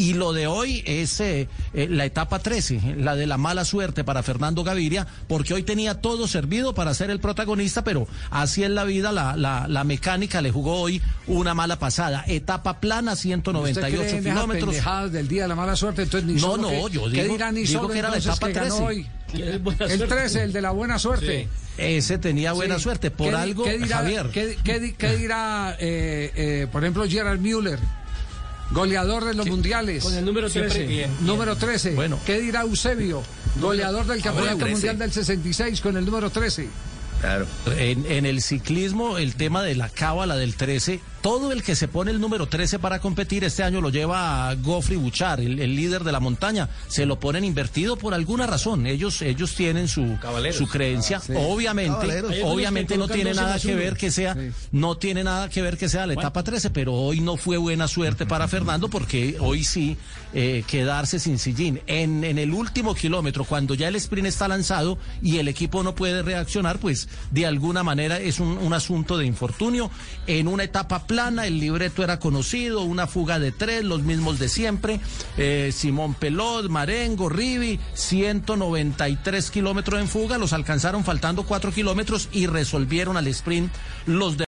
Y lo de hoy es eh, eh, la etapa 13, la de la mala suerte para Fernando Gaviria, porque hoy tenía todo servido para ser el protagonista, pero así es la vida, la, la, la mecánica le jugó hoy una mala pasada. Etapa plana, 198 kilómetros. del día de la mala suerte, entonces ni No, no, yo digo, ¿qué dirá digo que era la etapa que ganó 13. hoy? El 13, el de la buena suerte. Ese tenía buena Sí. suerte. Por ¿Qué di- algo, ¿qué dirá, Javier. ¿qué, qué dirá, eh, eh, por ejemplo, Gerard Müller, goleador de los mundiales? Con el número Siempre 13. Bien, número 13. Bueno. ¿Qué dirá Eusebio, goleador del Campeonato 13. Mundial del 66 con el número 13? Claro. En, en el ciclismo, el tema de la cábala del 13, todo el que se pone el número 13 para competir este año lo lleva a Goffrey Buchar, el, el líder de la montaña. Se lo ponen invertido por alguna razón. Ellos, ellos tienen su, su creencia. Obviamente, Caballeros. Algunos obviamente que no tiene nada que ver que sea, no tiene nada que ver que sea la etapa 13, pero hoy no fue buena suerte para Fernando porque hoy sí eh, quedarse sin sillín. En, en el último kilómetro, cuando ya el sprint está lanzado y el equipo no puede reaccionar, pues de alguna manera es un, un asunto de infortunio. En una etapa plana, el libreto era conocido, una fuga de tres, los mismos de siempre. Eh, Simón Pelot, Marengo, Rivi, 193 kilómetros en fuga, los alcanzaron faltando cuatro kilómetros y resolvieron al sprint los de